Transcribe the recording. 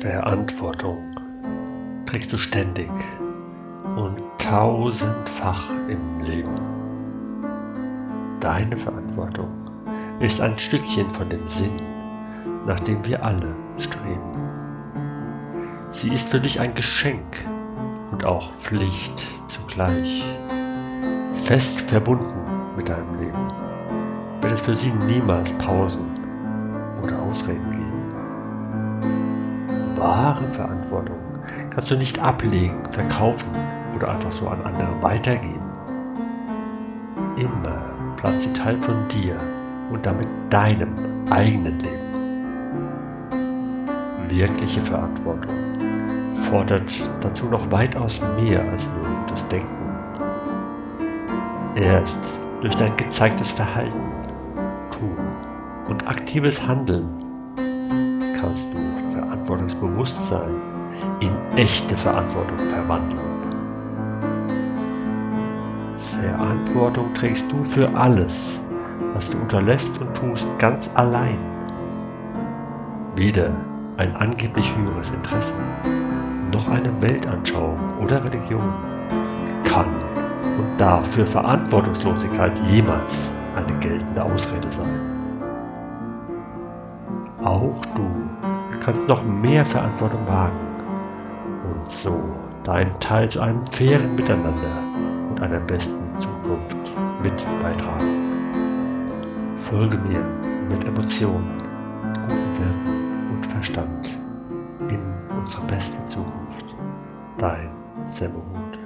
Verantwortung trägst du ständig und tausendfach im Leben. Deine Verantwortung ist ein Stückchen von dem Sinn, nach dem wir alle streben. Sie ist für dich ein Geschenk und auch Pflicht zugleich, fest verbunden mit deinem Leben. Wird es für sie niemals Pausen oder Ausreden geben. Wahre Verantwortung kannst du nicht ablegen, verkaufen oder einfach so an andere weitergeben. Immer bleibt sie Teil von dir und damit deinem eigenen Leben. Wirkliche Verantwortung fordert dazu noch weitaus mehr als nur das Denken. Erst durch dein gezeigtes Verhalten, Tun und aktives Handeln kannst du Verantwortungsbewusstsein in echte Verantwortung verwandeln. Verantwortung trägst du für alles, was du unterlässt und tust, ganz allein. Weder ein angeblich höheres Interesse, noch eine Weltanschauung oder Religion kann und darf für Verantwortungslosigkeit jemals eine geltende Ausrede sein. Auch du kannst noch mehr Verantwortung wagen und so deinen Teil zu einem fairen Miteinander und einer besten Zukunft mit beitragen. Folge mir mit Emotionen, guten Werten und Verstand in unsere beste Zukunft. Dein Semmerhut.